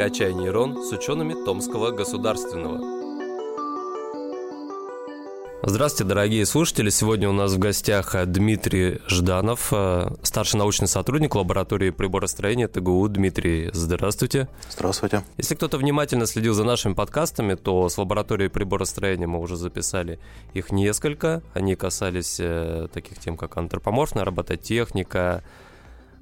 «Качай нейрон» с учеными Томского государственного. Здравствуйте, дорогие слушатели. Сегодня у нас в гостях Дмитрий Жданов, э, старший научный сотрудник лаборатории приборостроения ТГУ. Дмитрий, здравствуйте. Здравствуйте. Если кто-то внимательно следил за нашими подкастами, то с лабораторией приборостроения мы уже записали их несколько. Они касались э, таких тем, как антропоморфная робототехника,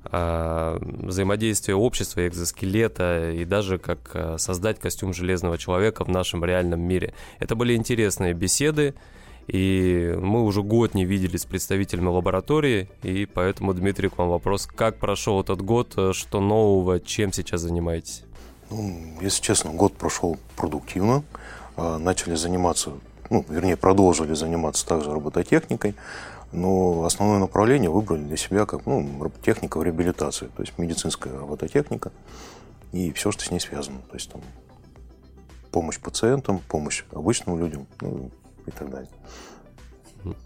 взаимодействие общества, экзоскелета и даже как создать костюм железного человека в нашем реальном мире. Это были интересные беседы. И мы уже год не виделись с представителями лаборатории, и поэтому, Дмитрий, к вам вопрос, как прошел этот год, что нового, чем сейчас занимаетесь? Ну, если честно, год прошел продуктивно. А, начали заниматься, ну, вернее, продолжили заниматься также робототехникой, но основное направление выбрали для себя как ну, робототехника в реабилитации, то есть медицинская робототехника и все, что с ней связано. То есть там помощь пациентам, помощь обычным людям, ну, и так далее.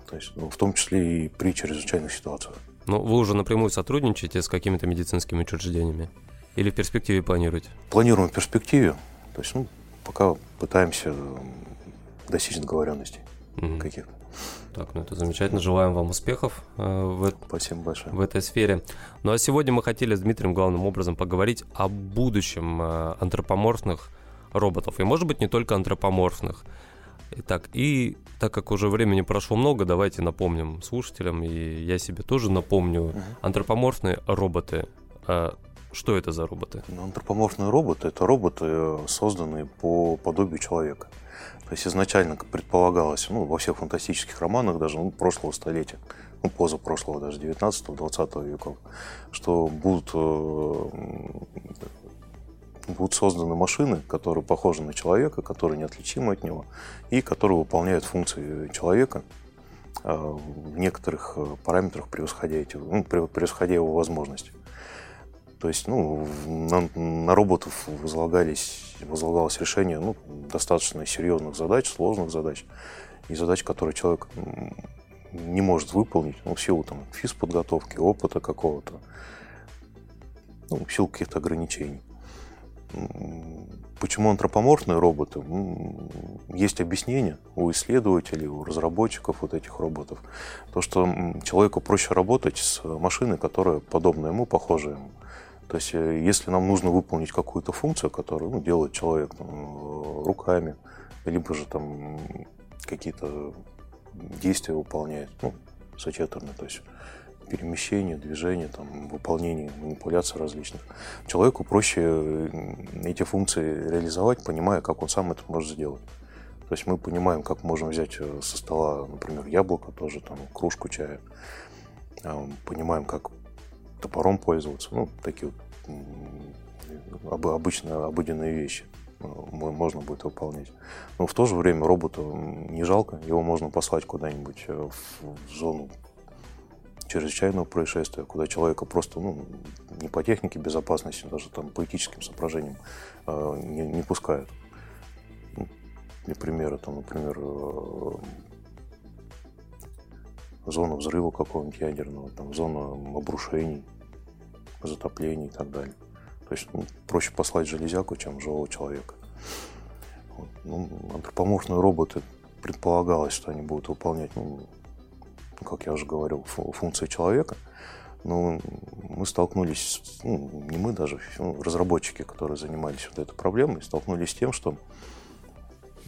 То есть, ну, в том числе и при чрезвычайных ситуациях. Но ну, вы уже напрямую сотрудничаете с какими-то медицинскими учреждениями? Или в перспективе планируете? Планируем в перспективе. То есть, ну, пока пытаемся достичь договоренностей угу. каких-то. Так, ну это замечательно. Желаем вам успехов э, в, Спасибо большое. в этой сфере. Ну а сегодня мы хотели с Дмитрием главным образом поговорить о будущем э, антропоморфных роботов. И может быть не только антропоморфных. Итак, и так как уже времени прошло много, давайте напомним слушателям, и я себе тоже напомню, угу. антропоморфные роботы. А что это за роботы? Ну, антропоморфные роботы – это роботы, э, созданные по подобию человека. То есть изначально предполагалось, ну, во всех фантастических романах даже ну, прошлого столетия, ну, позапрошлого даже, 19-20 веков, что будут э, будут созданы машины, которые похожи на человека, которые неотличимы от него и которые выполняют функции человека а, в некоторых э, параметрах превосходя, эти, ну, превосходя его возможности. То есть ну, на, на роботов возлагались, возлагалось решение ну, достаточно серьезных задач, сложных задач, и задач, которые человек не может выполнить ну, в силу там, физподготовки, опыта какого-то, ну, в силу каких-то ограничений. Почему антропоморфные роботы? Есть объяснение у исследователей, у разработчиков вот этих роботов. То, что человеку проще работать с машиной, которая подобна ему, похожа ему. То есть, э, если нам нужно выполнить какую-то функцию, которую ну, делает человек там, руками, либо же там какие-то действия выполняет, ну, сочетанные, то есть перемещения, движения, там, выполнения манипуляций различных. Человеку проще э, эти функции реализовать, понимая, как он сам это может сделать. То есть мы понимаем, как можем взять э, со стола, например, яблоко тоже, там, кружку чая. Понимаем, как топором пользоваться. Ну, такие вот обычные, обыденные вещи э, можно будет выполнять. Но в то же время роботу не жалко, его можно послать куда-нибудь в зону чрезвычайного происшествия, куда человека просто ну, не по технике безопасности, даже там по этическим соображениям э, не, не пускают. Ну, для примера, там, например, э, зона взрыва какого-нибудь ядерного, там, зона обрушений, затоплений и так далее. То есть ну, проще послать железяку, чем живого человека. Вот. Ну, антропоморфные роботы предполагалось, что они будут выполнять ну, как я уже говорил, функции человека. Но мы столкнулись, ну, не мы даже, ну, разработчики, которые занимались вот этой проблемой, столкнулись с тем, что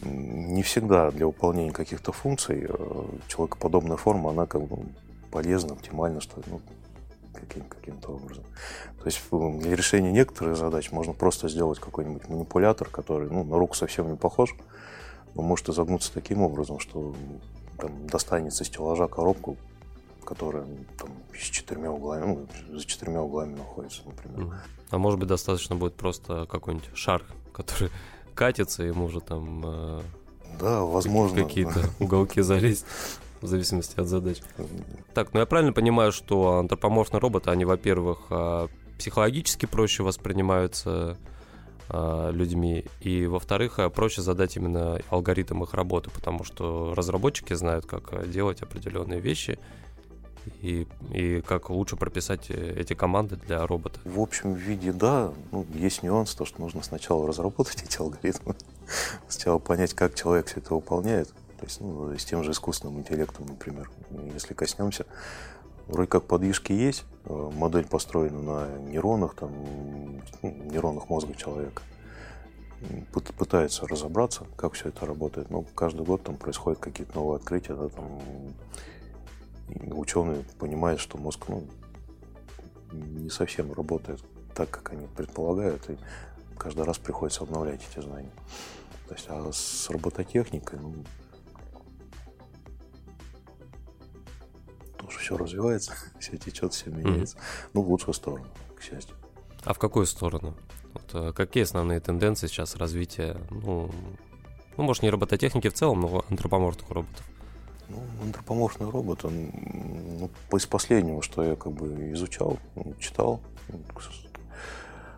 не всегда для выполнения каких-то функций э, человекоподобная форма, она как бы полезна, оптимальна, что ну, каким, каким-то образом. То есть для решения некоторых задач можно просто сделать какой-нибудь манипулятор, который ну, на руку совсем не похож, но может изогнуться таким образом, что там, достанет со стеллажа коробку, которая там, с четырьмя углами, ну, за четырьмя углами находится, например. А может быть, достаточно будет просто какой-нибудь шар, который катится, и может там... Э, да, возможно. Какие-то уголки залезть в зависимости от задач. Так, ну я правильно понимаю, что антропоморфные роботы, они, во-первых, а, психологически проще воспринимаются а, людьми. И, во-вторых, а, проще задать именно алгоритм их работы, потому что разработчики знают, как делать определенные вещи, и, и как лучше прописать э, эти команды для робота? В общем виде, да. Ну, есть нюанс, то, что нужно сначала разработать эти алгоритмы, сначала понять, как человек все это выполняет. То есть, ну, с тем же искусственным интеллектом, например, если коснемся, вроде как подвижки есть, э, модель построена на нейронах, там, ну, нейронах мозга человека – пытается разобраться, как все это работает. Но каждый год там происходят какие-то новые открытия, да, там ученые понимают, что мозг ну, не совсем работает так, как они предполагают, и каждый раз приходится обновлять эти знания. То есть, а с робототехникой, ну, тоже все развивается, все течет, все меняется. Mm-hmm. Ну, в лучшую сторону, к счастью. А в какую сторону? Вот, э, какие основные тенденции сейчас развития, ну, ну, может, не робототехники в целом, но антропоморфных роботов? Ну, антропоморфный робот, он, ну, из последнего, что я как бы изучал, читал,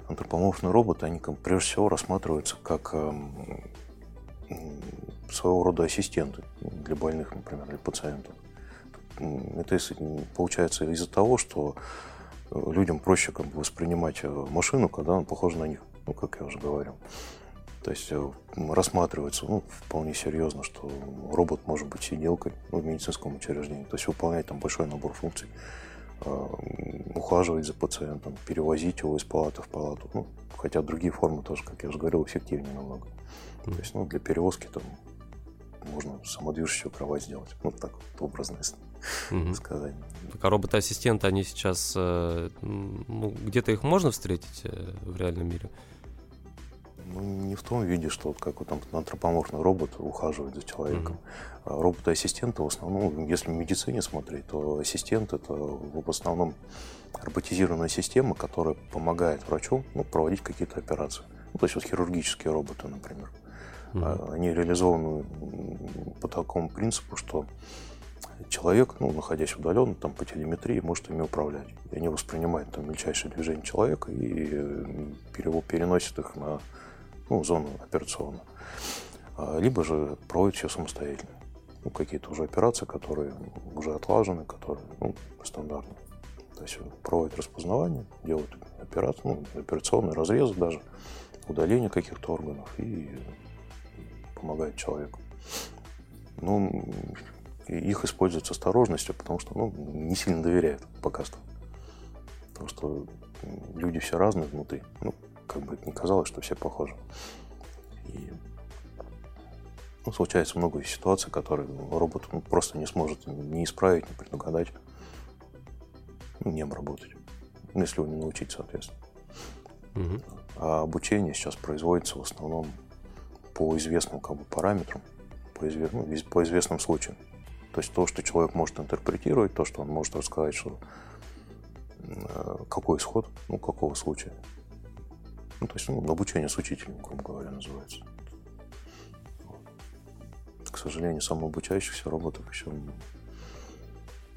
антропоморфные роботы, они как, прежде всего рассматриваются как э, своего рода ассистенты для больных, например, для пациентов. Это получается из-за того, что людям проще как бы воспринимать э, машину, когда она похожа на них, ну, как я уже говорил. То есть э, рассматривается ну, вполне серьезно, что робот может быть сиделкой ну, в медицинском учреждении, то есть выполнять там большой набор функций, э, ухаживать за пациентом, перевозить его из палаты в палату. Ну, хотя другие формы тоже, как я уже говорил, эффективнее намного. То есть ну, для перевозки там можно самодвижущую кровать сделать. Ну, так вот образно угу. сказать. Так, а роботы-ассистенты, они сейчас, э, ну, где-то их можно встретить э, в реальном мире? Ну, не в том виде, что вот как вот там антропоморфный робот ухаживает за человеком. Mm-hmm. Роботы-ассистенты в основном, ну, если в медицине смотреть, то ассистент это в основном роботизированная система, которая помогает врачу ну, проводить какие-то операции. Ну, то есть вот хирургические роботы, например. Mm-hmm. Они реализованы по такому принципу, что человек, ну, находясь удаленно, там, по телеметрии, может ими управлять. И они воспринимают там мельчайшие движения человека и э, переносят их на ну, зону операционную. А, либо же проводят все самостоятельно. Ну, какие-то уже операции, которые уже отлажены, которые ну, стандартные. То есть проводят распознавание, делают операцию, ну, операционные разрезы даже, удаление каких-то органов и помогает человеку. Ну, их используют с осторожностью, потому что ну, не сильно доверяют пока что. Потому что люди все разные внутри. Ну, как бы это ни казалось, что все похожи. И ну, случается много ситуаций, которые робот ну, просто не сможет не исправить, не предугадать, ну, не обработать. Ну, если его не научить, соответственно. Угу. А обучение сейчас производится в основном по известным как бы, параметрам, по, извест... ну, по известным случаям. То есть то, что человек может интерпретировать, то, что он может рассказать, что э, какой исход, ну, какого случая. Ну, то есть ну, обучение с учителем, грубо говоря, называется. К сожалению, самообучающихся роботов еще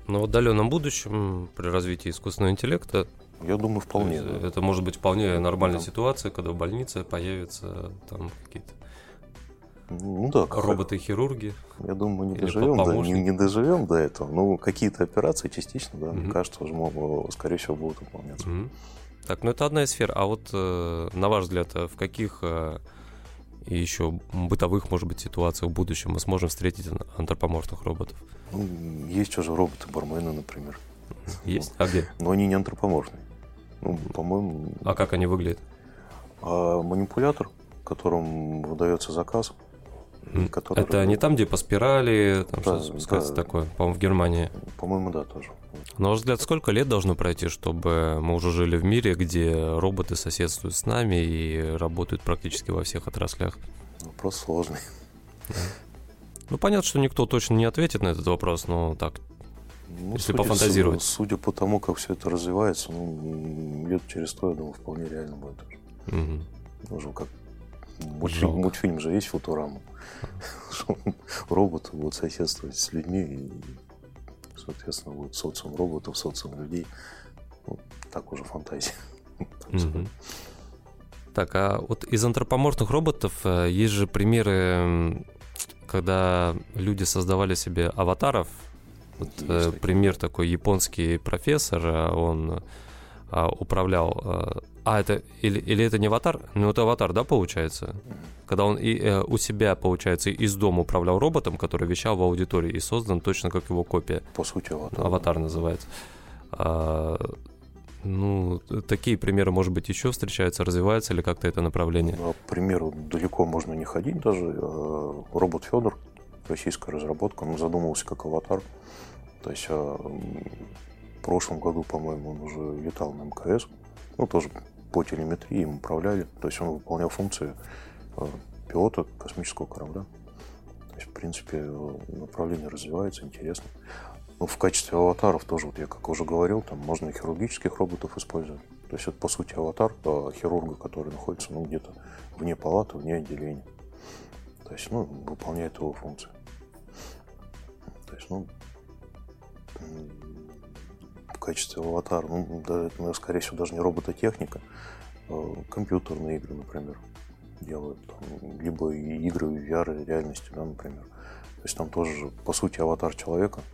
но в отдаленном будущем, при развитии искусственного интеллекта, я думаю, вполне. Да. Это может быть вполне нормальная да. ситуация, когда в больнице появятся там какие-то ну да, роботы-хирурги. Я думаю, не доживем, да, не, не доживем до этого. Ну, какие-то операции частично, да, угу. мне кажется, скорее всего, будут выполняться. Угу. Так, ну это одна из сфер. А вот, э, на ваш взгляд, э, в каких э, еще бытовых, может быть, ситуациях в будущем мы сможем встретить антропоморфных роботов? Ну, есть уже роботы-бармены, например. Есть? А где? Но они не антропоморфные. Ну, по-моему... А как они выглядят? А, манипулятор, которым выдается заказ, Который... Это не там, где по спирали, там да, что-то да. такое, по-моему, в Германии. По-моему, да, тоже. На ваш взгляд, сколько лет должно пройти, чтобы мы уже жили в мире, где роботы соседствуют с нами и работают практически во всех отраслях? Вопрос сложный. Да. Ну, понятно, что никто точно не ответит на этот вопрос, но так, ну, если судя, пофантазировать. Судя по тому, как все это развивается, ну, лет через сто, я думаю, вполне реально будет. Угу. Уже как Мультфильм, мультфильм же есть Футурама. Роботы будут соседствовать с людьми, и, соответственно, будет социум роботов, социум людей. Ну, так уже фантазия. Так, а вот из антропоморфных роботов э, есть же примеры, когда люди создавали себе аватаров, Вот, э, пример такой японский профессор, а он а, управлял. А, а это или, или это не аватар? Ну это аватар, да, получается? Когда он и, э, у себя, получается, из дома управлял роботом, который вещал в аудитории и создан точно как его копия. По сути, аватар. Аватар называется. А, ну, такие примеры, может быть, еще встречаются, развивается ли как-то это направление? Ну, к примеру, далеко можно не ходить даже. А, робот Федор, российская разработка, он задумывался как аватар. То есть а, в прошлом году, по-моему, он уже летал на МКС. Ну, тоже по телеметрии им управляли. То есть он выполнял функции а, пилота космического корабля. То есть, в принципе, направление развивается, интересно. Ну, в качестве аватаров тоже, вот я как уже говорил, там можно хирургических роботов использовать. То есть это, по сути, аватар э, хирурга, который находится ну, где-то вне палаты, вне отделения. То есть, ну, выполняет его функции. То есть, ну, качестве аватара, ну, да, это, скорее всего, даже не робототехника, а компьютерные игры, например, делают, либо игры в VR реальности, да, например. То есть там тоже, по сути, аватар человека –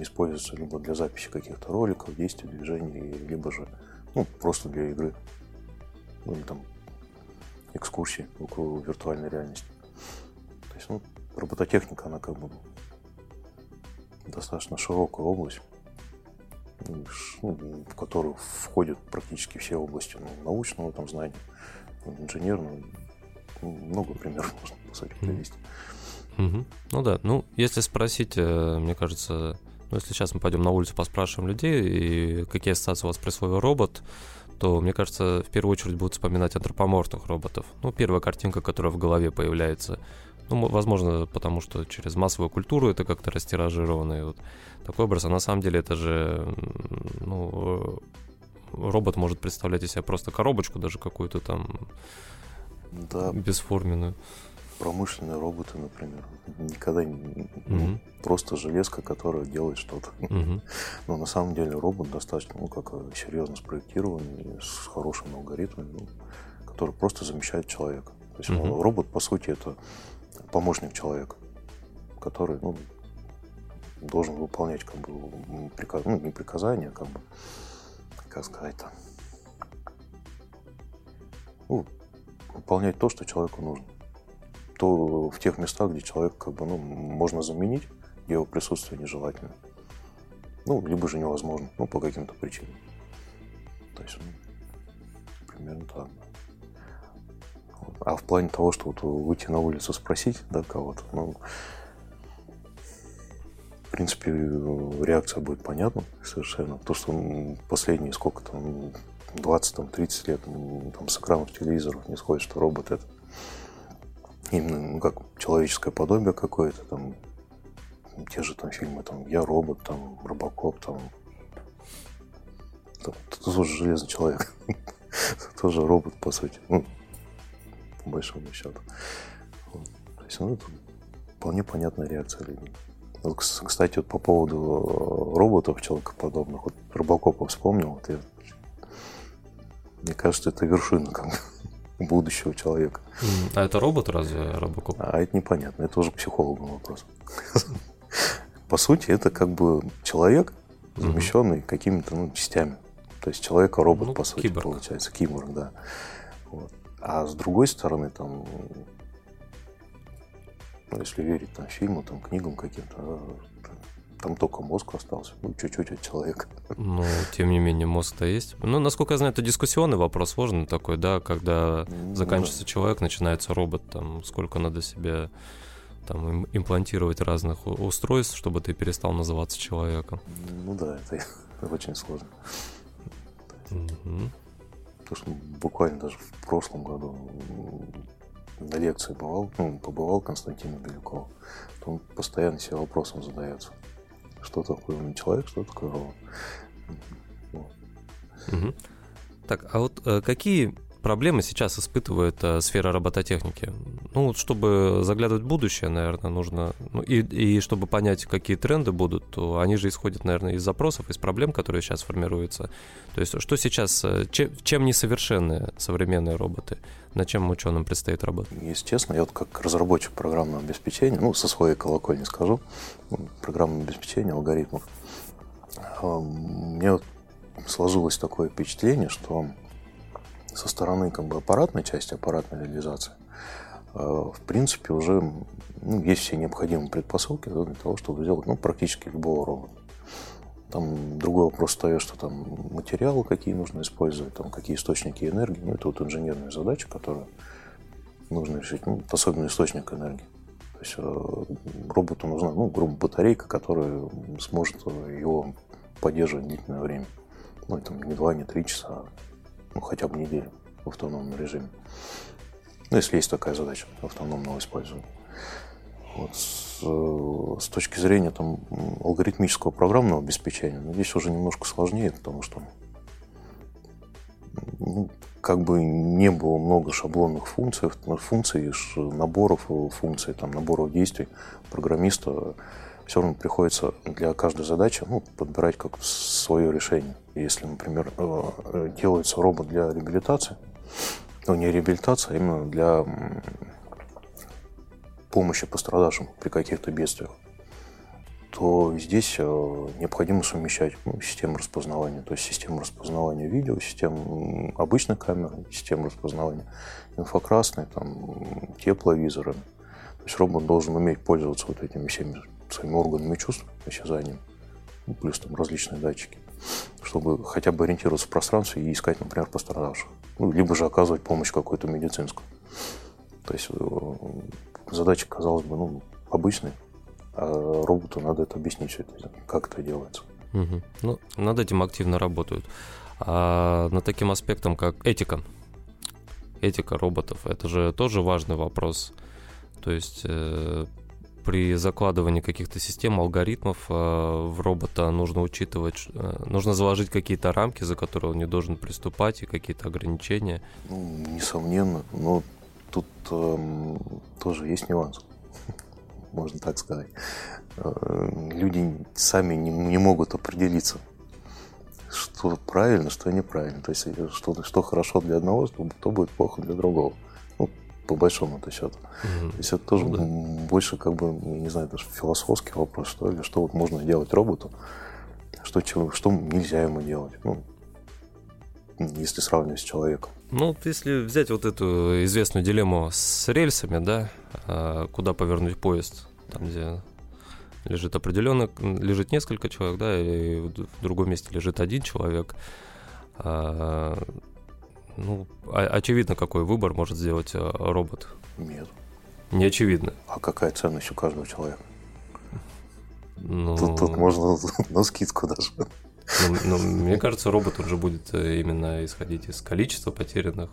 используется либо для записи каких-то роликов, действий, движений, либо же ну, просто для игры. Ну или там экскурсии около виртуальной реальности. То есть, ну, робототехника, она как бы достаточно широкая область, ну, в которую входят практически все области ну, научного там знания, инженерного. Ну, много примеров можно, по сути, привести. Угу. Ну да, ну если спросить, э, мне кажется, ну если сейчас мы пойдем на улицу, поспрашиваем людей, и какие ассоциации у вас при слове робот, то, мне кажется, в первую очередь будут вспоминать антропоморфных роботов. Ну, первая картинка, которая в голове появляется. Ну, возможно, потому что через массовую культуру это как-то растиражировано. И вот такой образ. А на самом деле это же, ну, робот может представлять из себя просто коробочку, даже какую-то там да. бесформенную промышленные роботы, например. Никогда не... Mm-hmm. Ну, просто железка, которая делает что-то. Mm-hmm. Но на самом деле робот достаточно, ну, как э, серьезно спроектированный, с хорошими алгоритмами, ну, который просто замещает человека. То есть mm-hmm. робот, по сути, это помощник человека, который, ну, должен выполнять, как бы, приказ... ну, не приказания, а как бы, как сказать-то, ну, выполнять то, что человеку нужно то в тех местах, где человек как бы, ну, можно заменить, его присутствие нежелательно. Ну, либо же невозможно, ну, по каким-то причинам. То есть, ну, примерно так. А в плане того, что вот выйти на улицу спросить, да, кого-то, ну, в принципе, реакция будет понятна совершенно. То, что последние сколько там, 20-30 лет там, с экранов телевизоров не сходит, что робот это именно ну, как человеческое подобие какое-то, там, те же там фильмы, там, Я робот, там, Робокоп, там, там тоже железный человек, тоже робот, по сути, ну, по большому счету. То есть, ну, это вполне понятная реакция людей. Вот, кстати, вот по поводу э, роботов человекоподобных, вот Робокопа вспомнил, вот я, мне кажется, это вершина как будущего человека. А это робот разве, Робокоп? А это непонятно, это уже к психологу вопрос. По сути, это как бы человек, замещенный какими-то ну, частями. То есть человека-робот, ну, по сути, киборг. получается, киборг, да. Вот. А с другой стороны, там, ну, если верить там, фильму, там, книгам каким-то, там только мозг остался, ну, чуть-чуть от человека. Ну, тем не менее, мозг-то есть. Ну, насколько я знаю, это дискуссионный вопрос, сложный такой, да, когда ну, заканчивается да. человек, начинается робот, там, сколько надо себе там имплантировать разных устройств, чтобы ты перестал называться человеком. Ну да, это очень сложно. Угу. Потому что буквально даже в прошлом году на лекции бывал, ну, побывал Константин Беляков, он постоянно себе вопросом задается что такое умный человек, что такое робот. Угу. Так, а вот э, какие проблемы сейчас испытывает э, сфера робототехники? Ну, вот чтобы заглядывать в будущее, наверное, нужно... Ну, и, и чтобы понять, какие тренды будут, то они же исходят, наверное, из запросов, из проблем, которые сейчас формируются. То есть что сейчас... Э, чем, чем несовершенны современные роботы? Над чем ученым предстоит работать? Естественно, я вот как разработчик программного обеспечения, ну, со своей колокольни скажу, программное обеспечение, алгоритмов, а, мне сложилось такое впечатление, что со стороны как бы аппаратной части, аппаратной реализации, э, в принципе, уже ну, есть все необходимые предпосылки для того, чтобы сделать ну, практически любого робота. Там другой вопрос стоит, что там материалы какие нужно использовать, там какие источники энергии. Ну, это вот инженерная задача, которую нужно решить, ну, особенно источник энергии. То есть э, роботу нужна, ну, грубо батарейка, которая сможет его поддерживать длительное время. Ну, там не два, не три часа, ну, хотя бы неделю в автономном режиме. Ну, если есть такая задача автономного использования. Вот. С, э, с точки зрения там, алгоритмического программного обеспечения, ну, здесь уже немножко сложнее, потому что ну, как бы не было много шаблонных функций, функций, наборов функций, там, наборов действий программиста все равно приходится для каждой задачи ну, подбирать как свое решение. Если, например, э, э, делается робот для реабилитации, ну не реабилитация, а именно для помощи пострадавшим при каких-то бедствиях, то здесь э, необходимо совмещать ну, систему распознавания, то есть систему распознавания видео, систему обычной камеры, систему распознавания инфракрасной, там, тепловизорами. То есть робот должен уметь пользоваться вот этими всеми своими органами чувств, осязанием, ну, плюс там различные датчики, чтобы хотя бы ориентироваться в пространстве и искать, например, пострадавших. Ну, либо же оказывать помощь какую-то медицинскую. То есть э, задача, казалось бы, ну, обычная, а роботу надо это объяснить все это, как это делается. Угу. Ну, над этим активно работают. А над таким аспектом, как этика, этика роботов, это же тоже важный вопрос. То есть э, при закладывании каких-то систем, алгоритмов э, в робота нужно учитывать, э, нужно заложить какие-то рамки, за которые он не должен приступать, и какие-то ограничения. Ну, несомненно, но тут э, тоже есть нюанс, можно так сказать. Э, люди сами не, не могут определиться, что правильно, что неправильно. То есть, что, что хорошо для одного, то будет плохо для другого по большому-то счету. Mm-hmm. То есть это тоже ну, да. больше, как бы, не знаю, даже философский вопрос, что ли, что вот можно делать роботу, что, что нельзя ему делать, ну, если сравнивать с человеком. Ну, если взять вот эту известную дилемму с рельсами, да, а, куда повернуть поезд, там, где лежит определенно, лежит несколько человек, да, и в другом месте лежит один человек, а, ну, очевидно, какой выбор может сделать э, робот. Нет. Не очевидно. А какая ценность у каждого человека? Ну... Тут, тут можно на скидку даже. Ну, ну, мне кажется, робот уже будет э, именно исходить из количества потерянных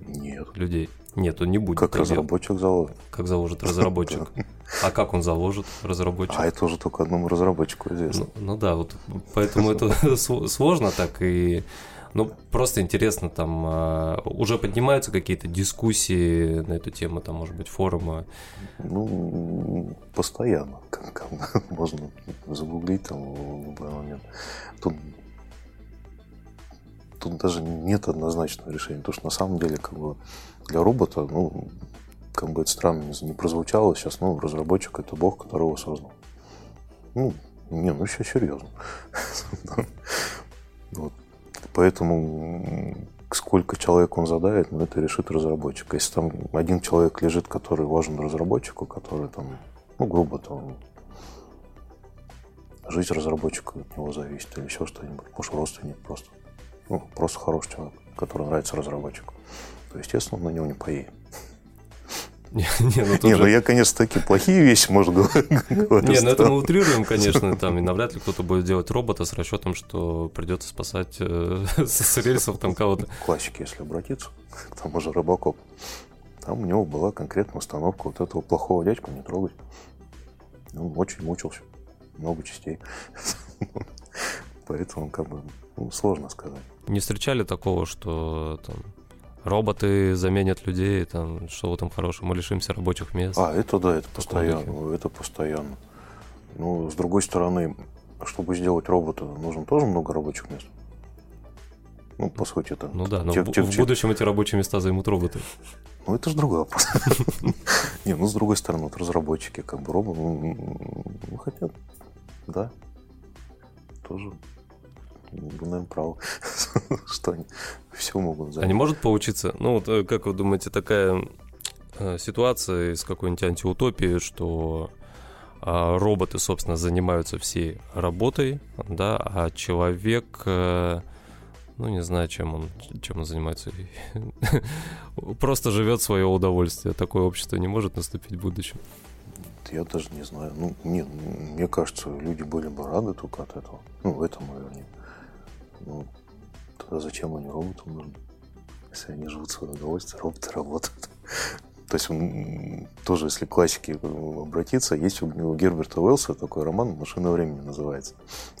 Нет. людей. Нет, он не будет. Как разработчик делать. заложит. Как заложит разработчик. А как он заложит разработчик? А это уже только одному разработчику известно. Ну, ну да, вот поэтому это сложно так и ну, просто интересно, там э, уже поднимаются какие-то дискуссии на эту тему, там, может быть, форумы? Ну, постоянно. Можно загуглить там в любой момент. Тут, тут даже нет однозначного решения. Потому что на самом деле, как бы, для робота, ну, как бы это странно не прозвучало сейчас, ну, разработчик это бог, которого создал. Ну, не, ну все серьезно. Вот. Поэтому сколько человек он задает, ну, это решит разработчик. Если там один человек лежит, который важен разработчику, который там, ну, грубо там, жизнь разработчика от него зависит или еще что-нибудь. Может, родственник просто. Ну, просто хороший человек, который нравится разработчику. То, естественно, он на него не поедет. Не, не, ну, не, ну я, конечно, такие плохие вещи, может, говорить. Не, ну это мы утрируем, конечно, там, и навряд ли кто-то будет делать робота с расчетом, что придется спасать э, с рельсов там кого-то. Классики, если обратиться, к тому же Робокоп, там у него была конкретная установка вот этого плохого дядьку не трогать. Он очень мучился, много частей. Поэтому, как бы, ну, сложно сказать. Не встречали такого, что там роботы заменят людей, там, что в этом хорошем, мы лишимся рабочих мест. А, это да, это постоянно, это постоянно. Ну, с другой стороны, чтобы сделать робота, нужно тоже много рабочих мест. Ну, по сути, это... Ну да, но те, в, те, в будущем эти рабочие места займут роботы. Ну, это же другой вопрос. Не, ну, с другой стороны, вот разработчики, как бы, роботы, ну, хотят, да, тоже наверное, правы, что они все могут занять. А не может получиться, ну, вот э, как вы думаете, такая э, ситуация из какой-нибудь антиутопии, что а, роботы, собственно, занимаются всей работой, да, а человек, э, ну, не знаю, чем он, чем он занимается, просто живет свое удовольствие. Такое общество не может наступить в будущем. Я даже не знаю. Ну, нет, мне кажется, люди были бы рады только от этого. Ну, в этом, наверное. Ну, тогда зачем они роботам нужны? Если они живут в свое удовольствие, роботы работают. То есть тоже, если к классике обратиться, есть у Герберта Уэллса такой роман «Машина времени» называется.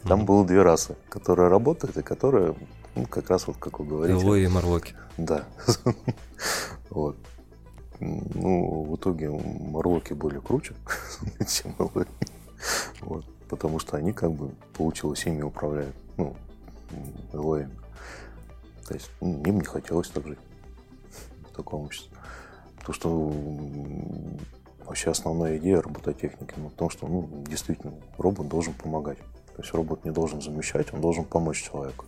Там mm-hmm. было две расы, которые работают и которые, ну, как раз вот, как вы говорите... Элвой и Марлоки. Да. вот. Ну, в итоге Марлоки были круче, чем Элвой. вот. Потому что они как бы получилось ими управляют. Ну, Элвоями. То есть ну, им не хотелось так жить в таком обществе. То, что вообще основная идея робототехники ну, в том, что ну, действительно робот должен помогать. То есть робот не должен замещать, он должен помочь человеку.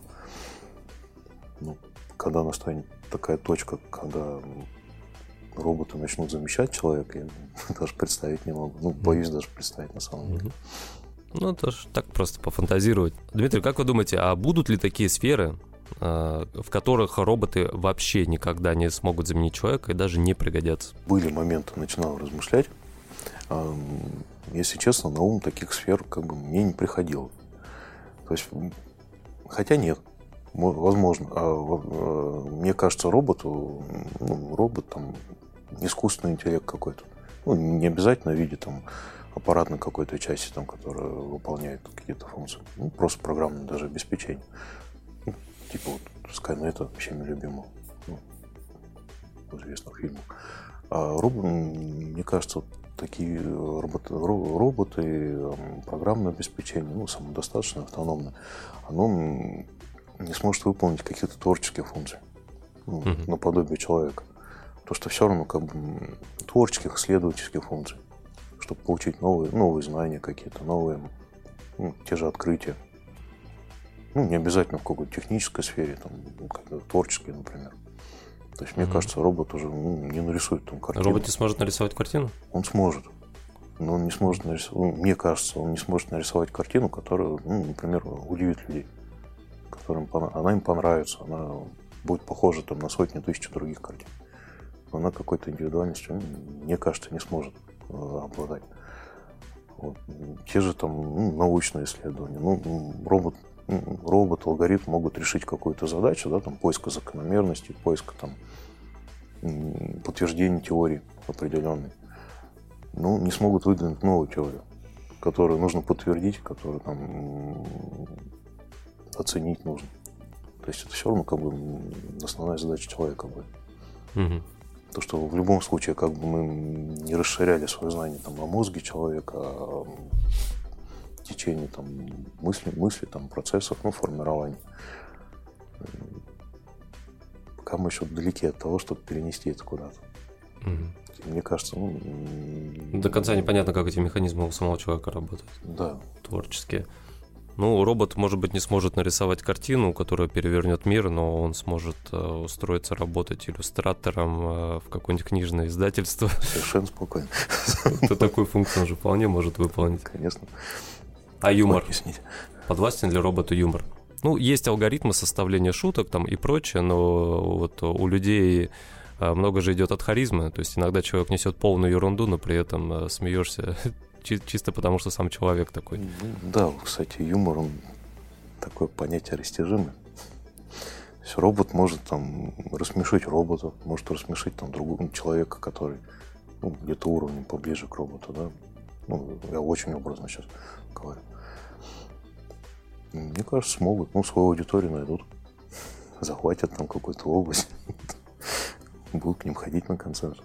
Ну, когда настанет такая точка, когда роботы начнут замещать человека, я даже представить не могу. Ну, боюсь даже представить на самом деле. Ну, тоже так просто пофантазировать. Дмитрий, как вы думаете, а будут ли такие сферы, Э, в которых роботы вообще никогда не смогут заменить человека и даже не пригодятся. Были моменты, начинал размышлять. Если честно, на ум таких сфер как бы мне не приходило. То есть, хотя нет, возможно. А, а, мне кажется, роботу, ну, робот там, искусственный интеллект какой-то. Ну, не обязательно в виде там аппаратной какой-то части, там, которая выполняет какие-то функции. Ну, просто программное даже обеспечение типа вот Скайнета, всеми любимого, ну, известных фильмов. А робот, мне кажется, вот такие роботы, роботы, программное обеспечение, ну, самодостаточно, автономное, оно не сможет выполнить каких-то творческих функций, ну, mm-hmm. наподобие человека. То, что все равно как бы творческих, исследовательских функций, чтобы получить новые, новые знания какие-то, новые, ну, те же открытия. Ну, не обязательно в какой-то технической сфере, там, ну, творческой, например. То есть, мне mm-hmm. кажется, робот уже ну, не нарисует там картину. Робот не сможет нарисовать картину? Он сможет. Но он не сможет нарисовать, ну, мне кажется, он не сможет нарисовать картину, которая, ну, например, удивит людей. Которым она им понравится, она будет похожа там, на сотни тысяч других картин. Но она какой-то индивидуальностью, мне кажется, не сможет обладать. Вот. Те же там ну, научные исследования. Ну, робот робот, алгоритм могут решить какую-то задачу, да, там, поиска закономерностей, поиска там, подтверждения теории определенной. Ну, не смогут выдвинуть новую теорию, которую нужно подтвердить, которую там оценить нужно. То есть это все равно как бы основная задача человека будет. Угу. То, что в любом случае как бы мы не расширяли свое знание там, о мозге человека, о течение там, мысли, мысли там, процессов, ну, формирования. Пока мы еще далеки от того, чтобы перенести это куда-то. Угу. Мне кажется, ну... До конца непонятно, как эти механизмы у самого человека работают. Да. Творческие. Ну, робот, может быть, не сможет нарисовать картину, которая перевернет мир, но он сможет э, устроиться работать иллюстратором э, в какое-нибудь книжное издательство. Совершенно спокойно. То такую функцию он же вполне может выполнить. Конечно. А юмор? Подвластен ли роботу юмор? Ну, есть алгоритмы составления шуток там и прочее, но вот у людей а, много же идет от харизмы. То есть иногда человек несет полную ерунду, но при этом а, смеешься чисто потому, что сам человек такой. Да, кстати, юмор, он такое понятие растяжимое. То есть робот может там рассмешить робота, может рассмешить там другого человека, который ну, где-то уровнем поближе к роботу, да. Ну, я очень образно сейчас говорю. Мне кажется, смогут. Ну, свою аудиторию найдут. Захватят там какую-то область. будут к ним ходить на концерт.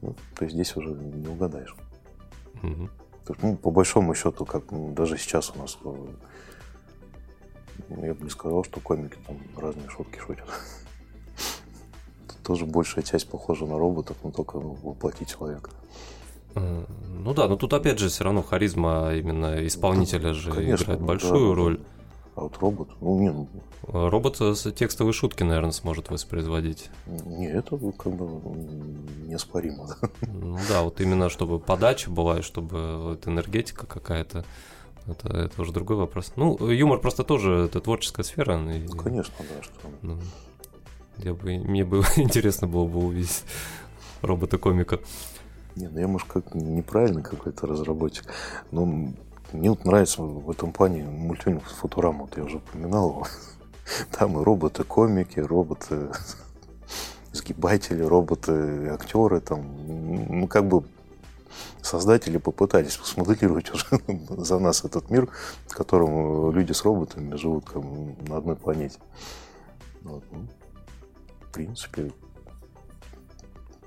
Ну, то есть здесь уже не угадаешь. Мгм. Ну, по большому счету, как ну, даже сейчас у нас, э, ну, я бы не сказал, что комики там разные шутки шутят. Тоже большая часть похожа на роботов, но только ну, воплоти человека. Ну да, но тут опять же все равно харизма именно исполнителя же Конечно, играет большую да. роль. А вот робот, ну, не, ну, Робот с текстовые шутки, наверное, сможет воспроизводить. не, это ну, как бы неоспоримо. Да? Ну да, вот именно чтобы подача была, и чтобы вот энергетика какая-то. Это, это уже другой вопрос. Ну, юмор просто тоже это творческая сфера. и, Ну, Конечно, да, что ну, я бы, мне бы интересно было бы увидеть робота-комика. Не, ну я, может, как неправильный какой-то разработчик, но мне вот нравится в этом плане мультфильм Футурама, вот я уже упоминал его. Там и роботы-комики, роботы сгибатели, роботы, актеры, там, ну, как бы создатели попытались смоделировать уже за нас этот мир, в котором люди с роботами живут как на одной планете. Вот, ну, в принципе,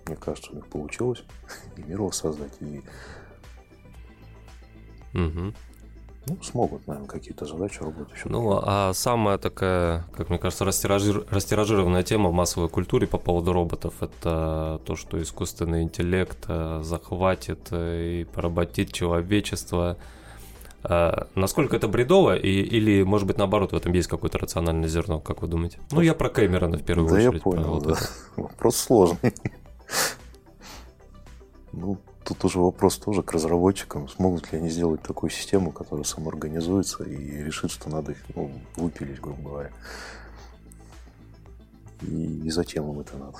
мне кажется, у них получилось и мир воссоздать, и Мгм. ну, смогут, наверное, какие-то задачи роботы еще. Ну, а самая такая, как мне кажется, растиражир- растиражированная тема в массовой культуре по поводу роботов это то, что искусственный интеллект э, захватит э, и поработит человечество. А Насколько это бредово, и, или, может быть, наоборот, в этом есть какое-то рациональное зерно, как вы думаете? Ну, я про Кэмерона в первую да я очередь. про понял, вот да. это. Вопрос сложный. Ну, тут уже вопрос тоже к разработчикам. Смогут ли они сделать такую систему, которая самоорганизуется и решит, что надо их ну, выпилить, грубо говоря. И, и зачем им это надо?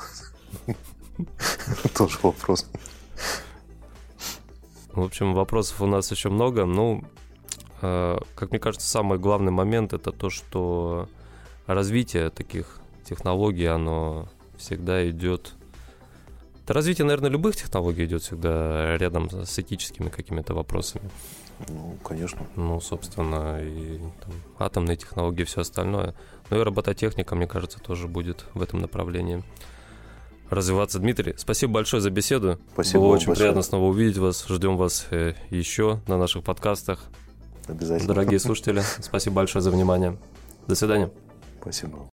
Тоже вопрос. В общем, вопросов у нас еще много. Ну, э, как мне кажется, самый главный момент это то, что развитие таких технологий, оно всегда идет... Развитие, наверное, любых технологий идет всегда рядом с этическими какими-то вопросами. Ну, конечно. Ну, собственно, и там, атомные технологии, все остальное. Ну и робототехника, мне кажется, тоже будет в этом направлении развиваться. Дмитрий, спасибо большое за беседу. Спасибо Было очень большое. приятно снова увидеть вас. Ждем вас э, еще на наших подкастах. Обязательно. Дорогие слушатели, спасибо большое за внимание. До свидания. Спасибо.